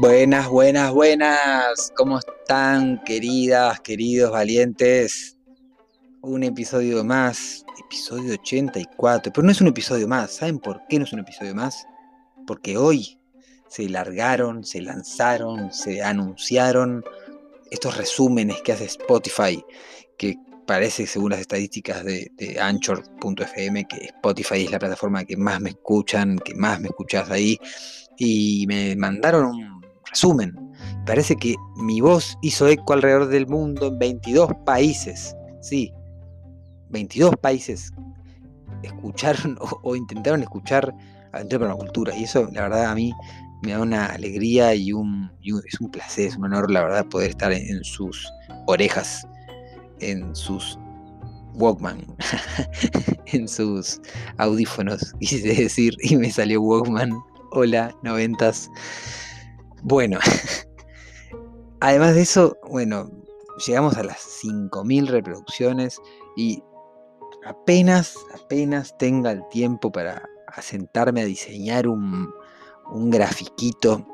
Buenas, buenas, buenas. ¿Cómo están, queridas, queridos, valientes? Un episodio más, episodio 84. Pero no es un episodio más. ¿Saben por qué no es un episodio más? Porque hoy se largaron, se lanzaron, se anunciaron estos resúmenes que hace Spotify, que parece, según las estadísticas de, Anchor.fm, que Spotify es la plataforma que más me escuchan, que más me escuchas ahí. Y me mandaron un Resumen, parece que mi voz hizo eco alrededor del mundo en 22 países. Sí, 22 países escucharon o, intentaron escuchar Aventura para la Cultura. Y eso, la verdad, a mí me da una alegría y, un, es un placer, es un honor, la verdad, poder estar en, sus orejas, en sus Walkman, en sus audífonos, quise decir, y me salió Walkman. Hola, noventas. Bueno, además de eso, bueno, llegamos a las 5.000 reproducciones y apenas, apenas tenga el tiempo para sentarme a diseñar un, un grafiquito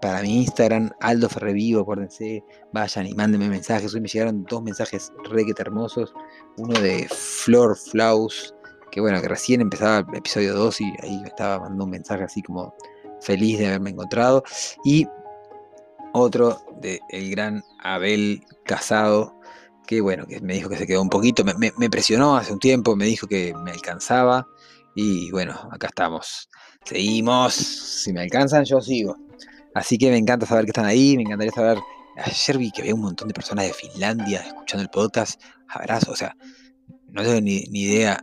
para mi Instagram, Aldo Ferrevivo, acuérdense, vayan y mándenme mensajes. Hoy me llegaron dos mensajes requete hermosos. Uno de Flor Flaus, que bueno, que recién empezaba el episodio 2 y ahí me estaba mandando un mensaje así como feliz de haberme encontrado. Y otro de el gran Abel Casado, que bueno, que me dijo que se quedó un poquito, me, presionó hace un tiempo, me dijo que me alcanzaba. Y bueno, acá estamos. Seguimos. Si me alcanzan, yo sigo. Así que me encanta saber que están ahí, me encantaría saber. Ayer vi que había un montón de personas de Finlandia escuchando el podcast. Abrazo, o sea, no tengo ni, ni idea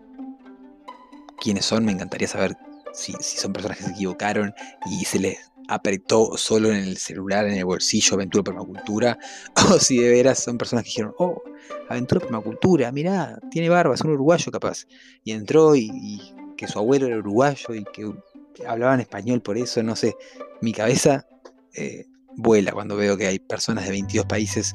quiénes son, me encantaría saber si, son personas que se equivocaron y se les apretó solo en el celular, en el bolsillo, Aventura Permacultura, o si de veras son personas que dijeron, oh, Aventura Permacultura, mirá, tiene barba, es un uruguayo capaz. Y entró y, que su abuelo era uruguayo y que hablaban español por eso, no sé, mi cabeza eh, vuela cuando veo que hay personas de 22 países,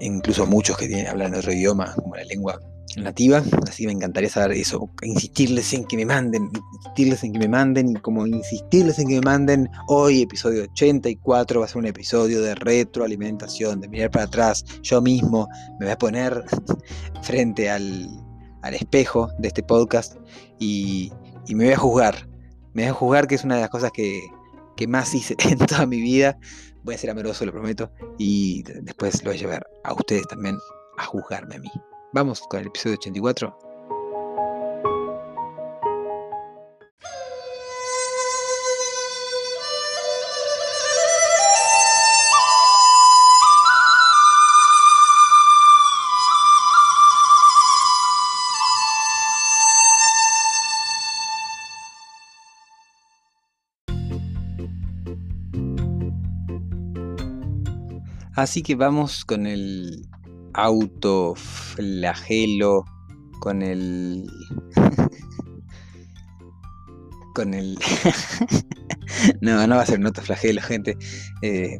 incluso muchos que tienen, hablan otro idioma, como la lengua nativa, así me encantaría saber eso, insistirles en que me manden, insistirles en que me manden, y como insistirles en que me manden, hoy episodio 84 va a ser un episodio de retroalimentación, de mirar para atrás, yo mismo me voy a poner frente al, espejo de este podcast y, me voy a juzgar, me voy a juzgar que es una de las cosas que, que más hice en toda mi vida, voy a ser amoroso, lo prometo, y después lo voy a llevar a ustedes también a juzgarme a mí. Vamos con el episodio 84. Así que vamos con el autoflagelo, con el... con el... no, no va a ser un autoflagelo, gente. Eh,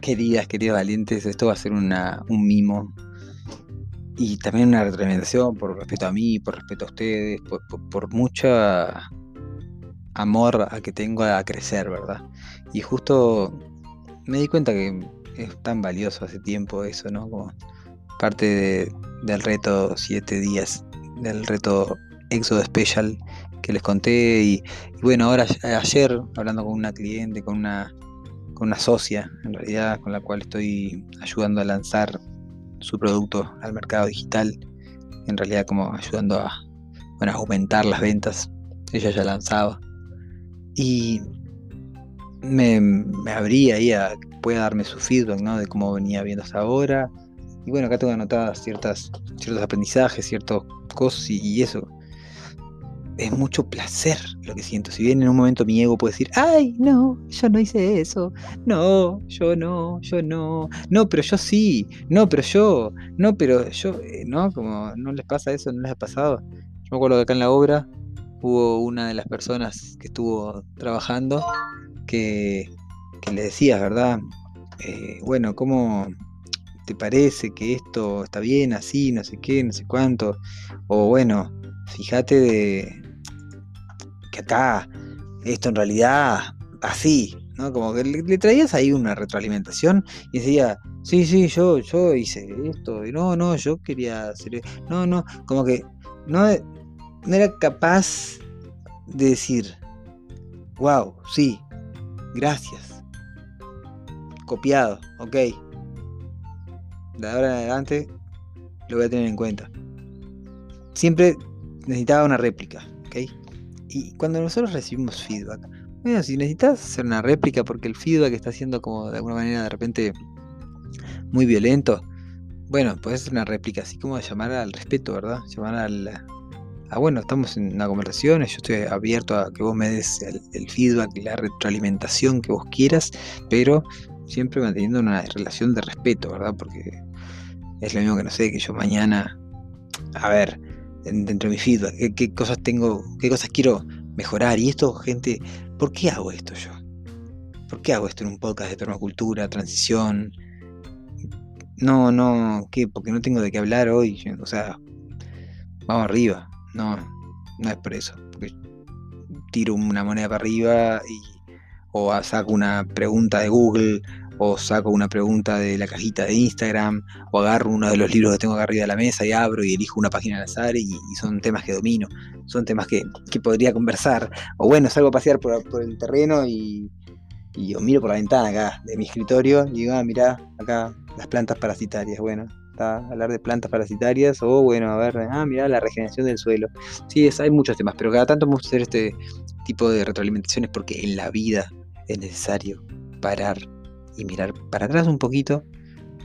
queridas, queridos valientes, esto va a ser una, un mimo. Y también una retroalimentación por respeto a mí, por respeto a ustedes, por, por, mucho amor a que tengo a crecer, ¿verdad? Y justo me di cuenta que es tan valioso hace tiempo eso, ¿no? Como parte del reto 7 días, del reto Éxodo Special que les conté. Y, bueno, ahora ayer, hablando con una cliente, con una, con una socia, en realidad, con la cual estoy ayudando a lanzar su producto al mercado digital, en realidad como ayudando a, bueno, a aumentar las ventas. Ella ya lanzaba. Y me, me abrí ahí a que pueda darme su feedback, ¿no? De cómo venía viendo hasta ahora. Y bueno, acá tengo anotadas ciertas, ciertos aprendizajes, ciertas cosas y, eso. Es mucho placer lo que siento. Si bien en un momento mi ego puede decir, ay, no, yo no hice eso. No, yo no, yo no. No, pero yo sí. No, pero yo. No, pero yo. Eh, ¿No? Como no les pasa eso, no les ha pasado. Yo me acuerdo que acá en la obra hubo una de las personas que estuvo trabajando que, le decías, ¿verdad? Eh, bueno, ¿cómo te parece que esto está bien así, no sé qué, no sé cuánto? O bueno, fíjate de que acá esto en realidad así, ¿no? Como que le, traías ahí una retroalimentación y decía, sí, sí, yo, yo hice esto, y no, no, yo quería hacer, e-". no, no, como que no, no era capaz de decir, wow, sí, Gracias. Copiado, ok. De ahora en adelante lo voy a tener en cuenta. Siempre necesitaba una réplica, ok. Y cuando nosotros recibimos feedback, bueno, si necesitas hacer una réplica porque el feedback está siendo como de alguna manera de repente muy violento, bueno, puedes hacer una réplica, así como llamar al respeto, ¿verdad? Llamar al, ah, bueno, estamos en una conversación, yo estoy abierto a que vos me des el, feedback y la retroalimentación que vos quieras, pero siempre manteniendo una relación de respeto, ¿verdad? Porque es lo mismo que no sé, que yo mañana, a ver, dentro de mi feedback, qué, cosas tengo, qué cosas quiero mejorar. Y esto, gente, ¿por qué hago esto yo? ¿Por qué hago esto en un podcast de permacultura, transición? No, no, ¿qué? Porque no tengo de qué hablar hoy. O sea, vamos arriba. No, no es por eso. Porque tiro una moneda para arriba y, o saco una pregunta de Google o saco una pregunta de la cajita de Instagram o agarro uno de los libros que tengo acá arriba de la mesa y abro y elijo una página al azar y, son temas que domino, son temas que, podría conversar. O bueno, salgo a pasear por, el terreno y, y, miro por la ventana acá de mi escritorio y digo, ah, mirá, acá las plantas parasitarias. Bueno, hablar de plantas parasitarias o bueno, a ver, ah, mira, la regeneración del suelo. Sí, hay muchos temas, pero cada tanto vamos a hacer este tipo de retroalimentaciones porque en la vida es necesario parar y mirar para atrás un poquito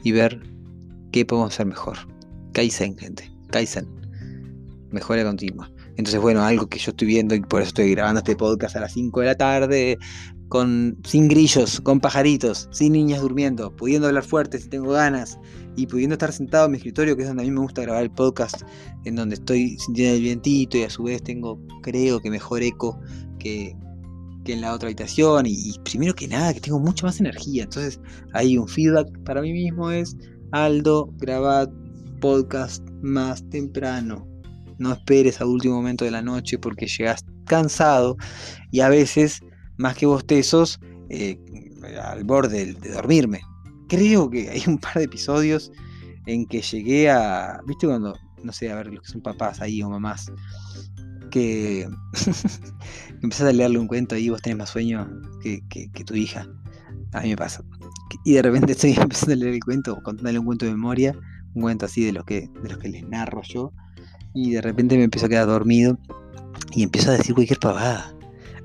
y ver qué podemos hacer mejor. Kaizen, gente, Kaizen, mejora continua. Entonces, bueno, algo que yo estoy viendo y por eso estoy grabando este podcast a las 5 de la tarde, con, sin grillos, con pajaritos, sin niñas durmiendo, pudiendo hablar fuerte si tengo ganas y pudiendo estar sentado en mi escritorio, que es donde a mí me gusta grabar el podcast, en donde estoy sintiendo el vientito y a su vez tengo, creo que mejor eco que, en la otra habitación y, primero que nada que tengo mucha más energía. Entonces ahí un feedback para mí mismo es, Aldo, grabad podcast más temprano. No esperes al último momento de la noche porque llegas cansado y a veces más que bostezos, eh, al borde de, dormirme. Creo que hay un par de episodios en que llegué a. ¿Viste cuando.? No sé, a ver, los que son papás ahí o mamás. Que, empezás a leerle un cuento y vos tenés más sueño que, tu hija. A mí me pasa. Y de repente estoy empezando a leer el cuento, contándole un cuento de memoria, un cuento así de los que, de los que les narro yo. Y de repente me empiezo a quedar dormido y empiezo a decir cualquier pavada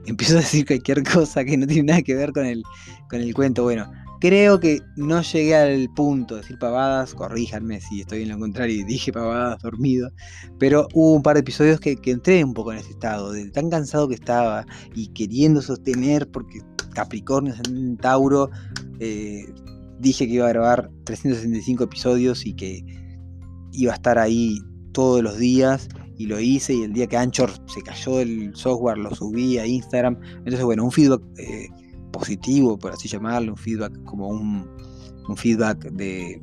empiezo a decir cualquier cosa que no tiene nada que ver con el, con el cuento. Bueno, creo que no llegué al punto de decir pavadas, corríjanme si estoy en lo contrario y dije pavadas dormido, pero hubo un par de episodios que, entré un poco en ese estado, de tan cansado que estaba y queriendo sostener, porque Capricornio Tauro, eh, dije que iba a grabar 365 episodios y que iba a estar ahí todos los días y lo hice y el día que Anchor se cayó el software lo subí a Instagram. Entonces, bueno, un feedback eh, positivo, por así llamarlo, un feedback como un, feedback de,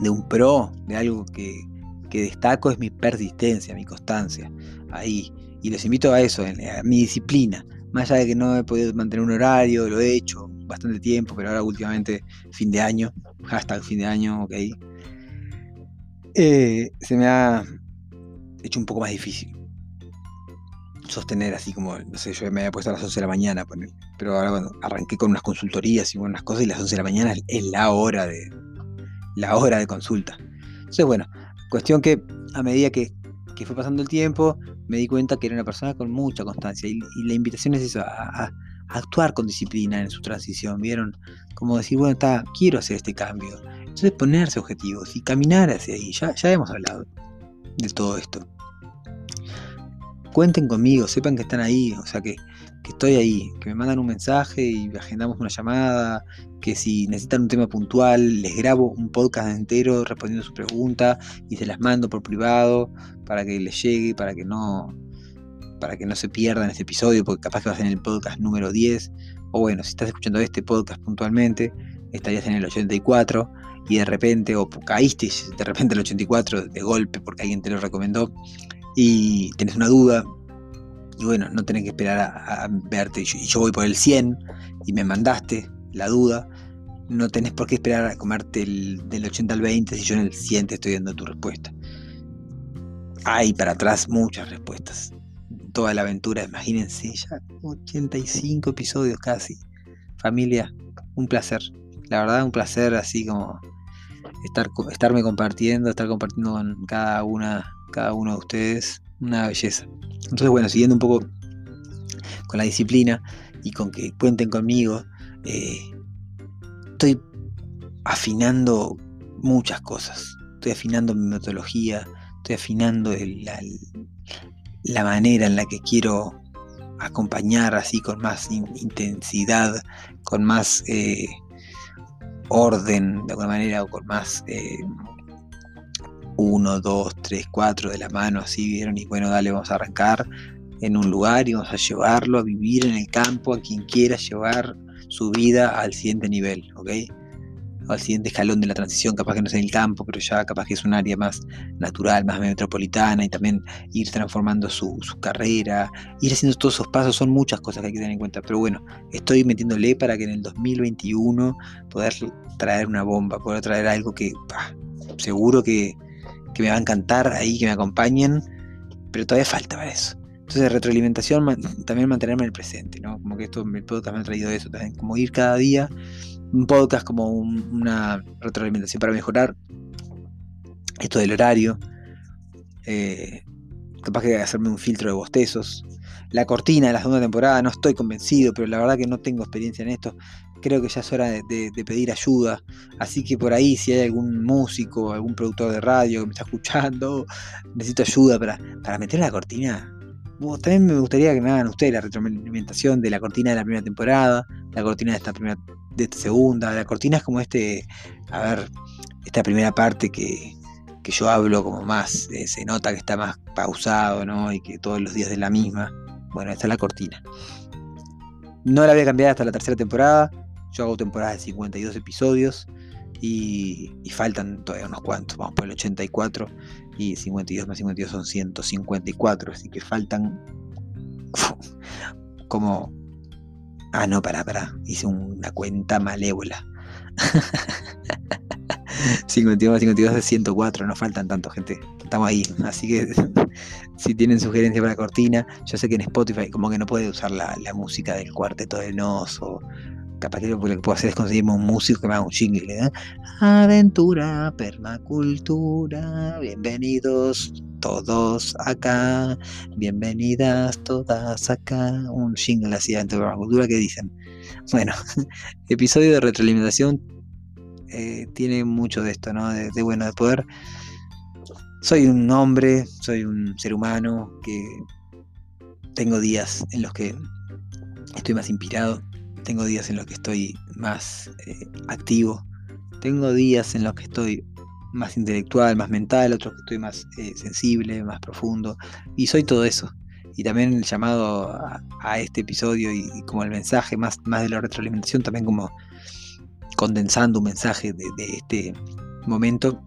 un pro, de algo que, destaco es mi persistencia, mi constancia. Ahí. Y les invito a eso, a mi disciplina. Más allá de que no he podido mantener un horario, lo he hecho bastante tiempo, pero ahora últimamente fin de año, hasta el fin de año, ok. Eh, se me ha hecho un poco más difícil. Sostener así como, no sé, yo me había puesto a las 11 de la mañana, pero ahora cuando arranqué con unas consultorías y unas cosas y las 11 de la mañana es la hora de, la hora de consulta. Entonces, bueno, cuestión que a medida que, fue pasando el tiempo, me di cuenta que era una persona con mucha constancia y, la invitación es eso, a, actuar con disciplina en su transición, ¿vieron? Como decir, bueno, está, quiero hacer este cambio. Entonces ponerse objetivos y caminar hacia ahí, ya, ya hemos hablado de todo esto cuenten conmigo, sepan que están ahí, o sea que, estoy ahí, que me mandan un mensaje y agendamos una llamada, que si necesitan un tema puntual, les grabo un podcast entero respondiendo su pregunta y se las mando por privado para que les llegue, para que no para que no se pierdan este episodio, porque capaz que vas en el podcast número 10, o bueno, si estás escuchando este podcast puntualmente, estarías en el 84 y de repente, o caíste de repente el 84 de golpe porque alguien te lo recomendó, y tenés una duda, y bueno, no tenés que esperar a, verte, y yo, voy por el 100 y me mandaste la duda, no tenés por qué esperar a comerte el, del 80 al 20 si yo en el 100 te estoy dando tu respuesta. Hay para atrás muchas respuestas. Toda la aventura, imagínense, ya 85 episodios casi. Familia, un placer. La verdad, un placer así como estar, estarme compartiendo, estar compartiendo con cada una cada uno de ustedes, una belleza. Entonces, bueno, siguiendo un poco con la disciplina y con que cuenten conmigo, eh, estoy afinando muchas cosas. Estoy afinando mi metodología, estoy afinando la, manera en la que quiero acompañar así con más intensidad, con más eh, orden de alguna manera o con más eh, uno, dos, tres, cuatro de la mano, así vieron, y bueno, dale, vamos a arrancar en un lugar y vamos a llevarlo a vivir en el campo a quien quiera llevar su vida al siguiente nivel, ¿ok? al siguiente escalón de la transición, capaz que no es en el campo, pero ya capaz que es un área más natural, más metropolitana, y también ir transformando su, su, carrera, ir haciendo todos esos pasos, son muchas cosas que hay que tener en cuenta, pero bueno, estoy metiéndole para que en el 2021 poder traer una bomba, poder traer algo que seguro que, que me va a encantar ahí, que me acompañen, pero todavía falta para eso. Entonces, retroalimentación, también mantenerme en el presente, ¿no? Como que esto, el podcast me ha traído eso también, como ir cada día, un podcast como una retroalimentación para mejorar esto del horario, eh, capaz que hacerme un filtro de bostezos. La cortina de la segunda temporada, no estoy convencido, pero la verdad que no tengo experiencia en esto creo que ya es hora de, pedir ayuda. Así que por ahí, si hay algún músico, algún productor de radio que me está escuchando, necesito ayuda para, para meter la cortina. también me gustaría que me hagan ustedes la retroalimentación de la cortina de la primera temporada, la cortina de esta primera, de esta segunda. La cortina es como este, a ver, esta primera parte que, que yo hablo como más, eh, se nota que está más pausado, ¿no? Y que todos los días de la misma. Bueno, esta es la cortina. No la voy a cambiar hasta la tercera temporada. Yo hago temporadas de 52 episodios y, faltan todavía unos cuantos. Vamos por el 84 y 52 más 52 son 154. Así que faltan como... Ah, no, para, para. Hice una cuenta malévola. 52 más 52 es 104, no faltan tanto, gente. Estamos ahí. Así que si tienen sugerencias para cortina, yo sé que en Spotify como que no puede usar la, música del cuarteto de Nos o capaz que lo que puedo hacer es conseguirme un músico que me haga un jingle. ¿eh? Aventura, permacultura, bienvenidos todos acá, bienvenidas todas acá. Un jingle así de permacultura que dicen. Bueno, episodio de retroalimentación eh, tiene mucho de esto, ¿no? De, bueno, de poder. Soy un hombre, soy un ser humano que tengo días en los que estoy más inspirado, tengo días en los que estoy más eh, activo. Tengo días en los que estoy más intelectual, más mental, otros que estoy más eh, sensible, más profundo. Y soy todo eso. Y también el llamado a, este episodio y, como el mensaje más, más de la retroalimentación, también como condensando un mensaje de, este momento,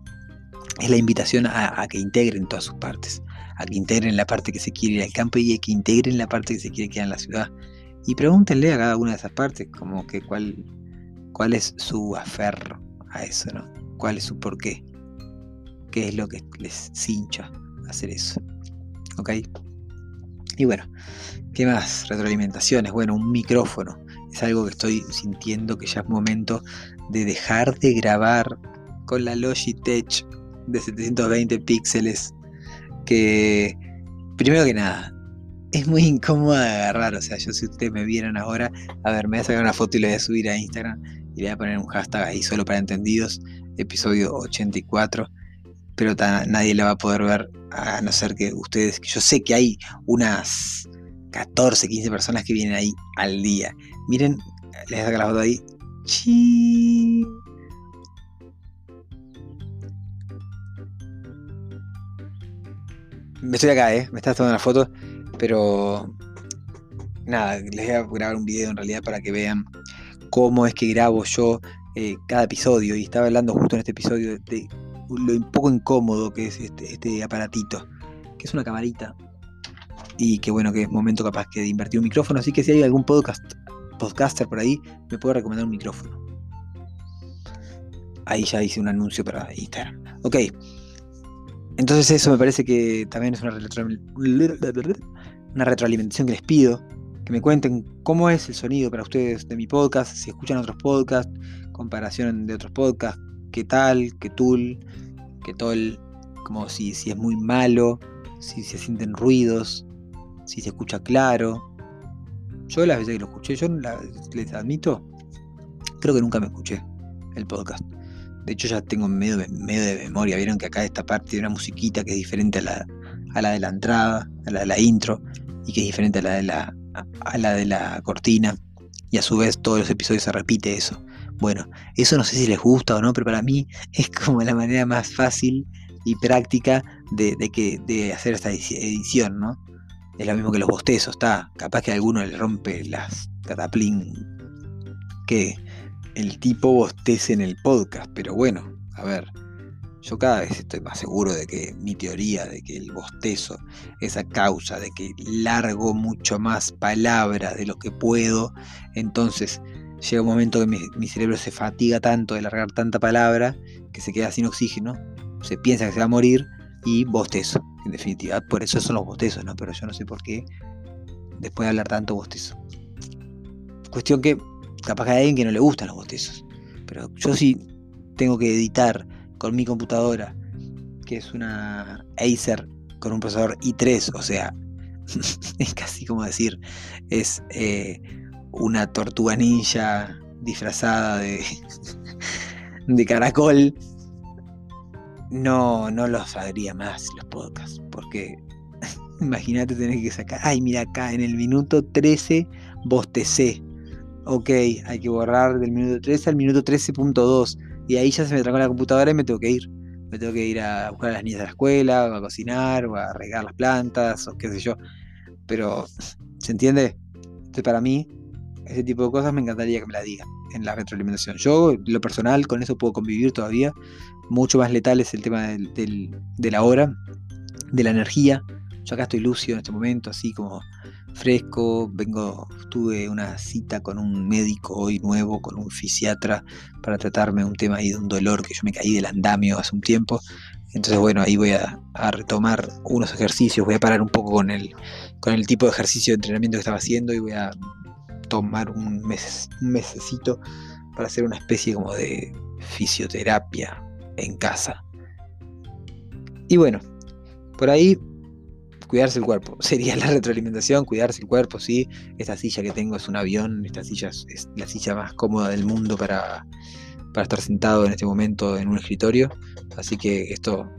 es la invitación a, a, que integren todas sus partes, a que integren la parte que se quiere ir al campo y a que integren la parte que se quiere quedar en la ciudad. Y pregúntenle a cada una de esas partes como que cuál, cuál es su aferro a eso, ¿no? ¿Cuál es su porqué? ¿Qué es lo que les cincha hacer eso? ¿Ok? Y bueno, ¿qué más? Retroalimentaciones. Bueno, un micrófono. Es algo que estoy sintiendo que ya es momento de dejar de grabar con la Logitech de 720 píxeles. Que, primero que nada, es muy incómodo de agarrar. O sea, yo si ustedes me vieran ahora, a ver, me voy a sacar una foto y la voy a subir a Instagram y le voy a poner un hashtag ahí solo para entendidos, episodio 84 pero nadie la va a poder ver a no ser que ustedes, yo sé que hay unas 14, 15 personas que vienen ahí al día. Miren, les saco la foto ahí. Me estoy acá, ¿eh? Me estás tomando la foto, pero nada, les voy a grabar un video en realidad para que vean cómo es que grabo yo eh, cada episodio. Y estaba hablando justo en este episodio de lo poco incómodo que es este, este, aparatito, que es una camarita. Y que bueno, que es momento capaz que de invertir un micrófono. Así que si hay algún podcast, podcaster por ahí, me puede recomendar un micrófono. Ahí ya hice un anuncio para Instagram. Ok. Entonces eso me parece que también es una, una retroalimentación que les pido. Que me cuenten cómo es el sonido para ustedes de mi podcast, si escuchan otros podcasts, comparación de otros podcasts, qué tal, qué tool, qué tol, como si, si es muy malo, si se sienten ruidos, si se escucha claro. Yo las veces que lo escuché, yo les admito, creo que nunca me escuché el podcast. De hecho ya tengo medio, medio de memoria. Vieron que acá esta parte tiene una musiquita que es diferente a la, a la de la entrada, a la de la intro, y que es diferente a la de la, a la de la cortina. Y a su vez todos los episodios se repite eso. Bueno, eso no sé si les gusta o no, pero para mí es como la manera más fácil y práctica de, que, de hacer esta edición, ¿no? Es lo mismo que los bostezos, está. Capaz que a alguno le rompe las cataplín que el tipo bostece en el podcast, pero bueno, a ver, yo cada vez estoy más seguro de que mi teoría de que el bostezo es a causa de que largo mucho más palabras de lo que puedo, entonces llega un momento que mi, cerebro se fatiga tanto de largar tanta palabra que se queda sin oxígeno, se piensa que se va a morir y bostezo, en definitiva. Por eso son los bostezos, ¿no? Pero yo no sé por qué después de hablar tanto bostezo. Cuestión que capaz que hay alguien que no le gustan los bostezos. Pero yo sí tengo que editar con mi computadora, que es una Acer con un procesador i3, o sea, es casi como decir, es eh, una tortuga ninja disfrazada de, de caracol, no, no los haría más los podcasts, porque imagínate tener que sacar, ay, mira acá, en el minuto 13 bostecé. Ok, hay que borrar del minuto 13 al minuto 13.2. Y ahí ya se me trancó la computadora y me tengo que ir. Me tengo que ir a buscar a las niñas de la escuela, o a cocinar, o a regar las plantas, o qué sé yo. Pero, ¿se entiende? Entonces, para mí, ese tipo de cosas me encantaría que me la digan en la retroalimentación. Yo, lo personal, con eso puedo convivir todavía. Mucho más letal es el tema de la hora, de la energía. Yo acá estoy lucio en este momento, así como fresco. Vengo, tuve una cita con un médico hoy nuevo, con un fisiatra, para tratarme un tema ahí de un dolor que yo me caí del andamio hace un tiempo. Entonces, bueno, ahí voy a, retomar unos ejercicios, voy a parar un poco con el, con el tipo de ejercicio de entrenamiento que estaba haciendo y voy a tomar un, mes, un mesecito para hacer una especie como de fisioterapia en casa. Y bueno, por ahí cuidarse el cuerpo. Sería la retroalimentación, cuidarse el cuerpo, sí. Esta silla que tengo es un avión, esta silla es la silla más cómoda del mundo para, para estar sentado en este momento en un escritorio. Así que esto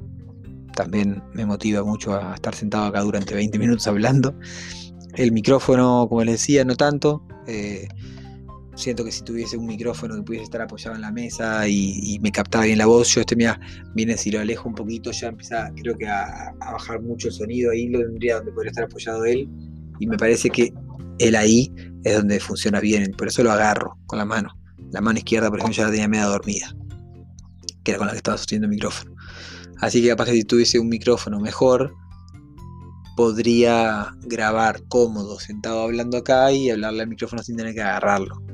también me motiva mucho a estar sentado acá durante 20 minutos hablando. El micrófono, como les decía, no tanto. Eh, siento que si tuviese un micrófono que pudiese estar apoyado en la mesa y, me captaba bien la voz, yo este mira, viene si lo alejo un poquito, ya empieza creo que a, bajar mucho el sonido, ahí lo tendría donde podría estar apoyado él, y me parece que él ahí es donde funciona bien, por eso lo agarro con la mano. La mano izquierda, por ejemplo, ya la tenía media dormida, que era con la que estaba sosteniendo el micrófono. Así que capaz que si tuviese un micrófono mejor, podría grabar cómodo, sentado hablando acá y hablarle al micrófono sin tener que agarrarlo.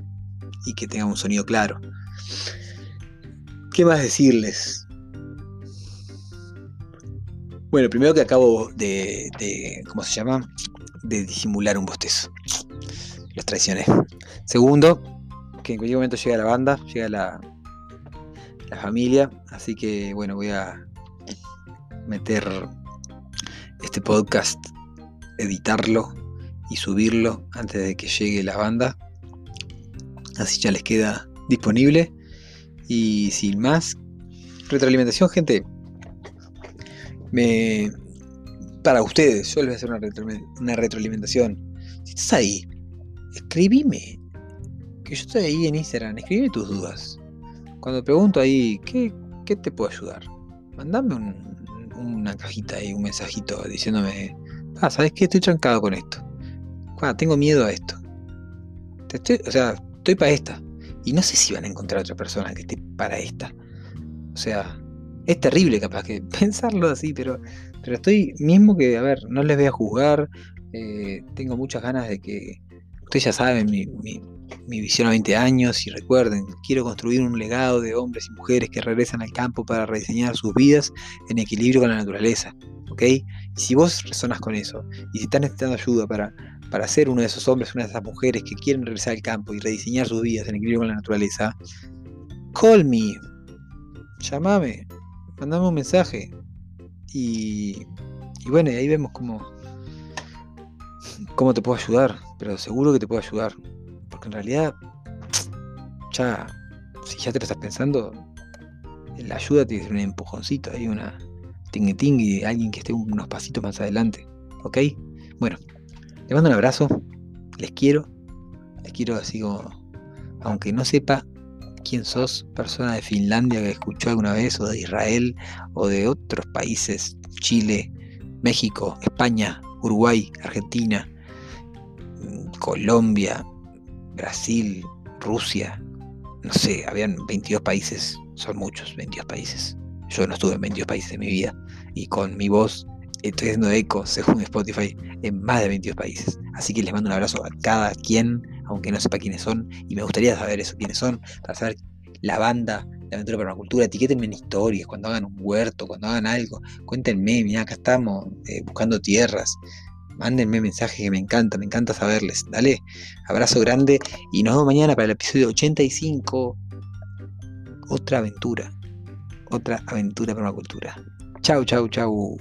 Y que tenga un sonido claro. ¿Qué más decirles? Bueno, primero que acabo de, ¿cómo se llama? De disimular un bostezo. Los traicioné. Segundo, que en cualquier momento llega la banda, llega la, la familia, así que bueno, voy a meter este podcast, editarlo y subirlo antes de que llegue la banda. Así ya les queda disponible. Y sin más, retroalimentación, gente. Me, para ustedes, yo les voy a hacer una, retroalimentación. Si estás ahí, escribime. Que yo estoy ahí en Instagram, escribime tus dudas. Cuando pregunto ahí, ¿qué, qué te puedo ayudar? Mandame una cajita ahí, un mensajito diciéndome, ah, ¿sabes qué? Estoy trancado con esto. Ah, tengo miedo a esto. o sea, estoy para esta. Y no sé si van a encontrar otra persona que esté para esta. O sea, es terrible capaz que pensarlo así, pero, pero estoy mismo que, a ver, no les voy a juzgar. Eh, tengo muchas ganas de que, ustedes ya saben, mi, mi visión a 20 años y recuerden, quiero construir un legado de hombres y mujeres que regresan al campo para rediseñar sus vidas en equilibrio con la naturaleza. ¿Ok? Y si vos resonas con eso y si estás necesitando ayuda para, para ser uno de esos hombres, una de esas mujeres que quieren regresar al campo y rediseñar sus vidas en equilibrio con la naturaleza, call me, llamame, mandame un mensaje. Y, y bueno, ahí vemos cómo, cómo te puedo ayudar, pero seguro que te puedo ayudar en realidad, ya, si ya te lo estás pensando, la ayuda tiene que ser un empujoncito, hay una de alguien que esté unos pasitos más adelante. ¿Ok? Bueno, les mando un abrazo, les quiero, les quiero así como, aunque no sepa quién sos, persona de Finlandia que escuchó alguna vez, o de Israel, o de otros países, Chile, México, España, Uruguay, Argentina, Colombia, Brasil, Rusia, no sé, habían 22 países, son muchos, 22 países. Yo no estuve en 22 países en mi vida y con mi voz estoy haciendo eco, según Spotify, en más de 22 países. Así que les mando un abrazo a cada quien, aunque no sepa quiénes son, y me gustaría saber eso, quiénes son, para saber la banda de Aventura para una Cultura. Etiquétenme en historias, cuando hagan un huerto, cuando hagan algo, cuéntenme, mira, acá estamos eh, buscando tierras, Mándenme mensajes que me encanta, me encanta saberles. Dale, abrazo grande y nos vemos mañana para el episodio 85. Otra aventura. Otra aventura para una cultura. Chau, chau, chau.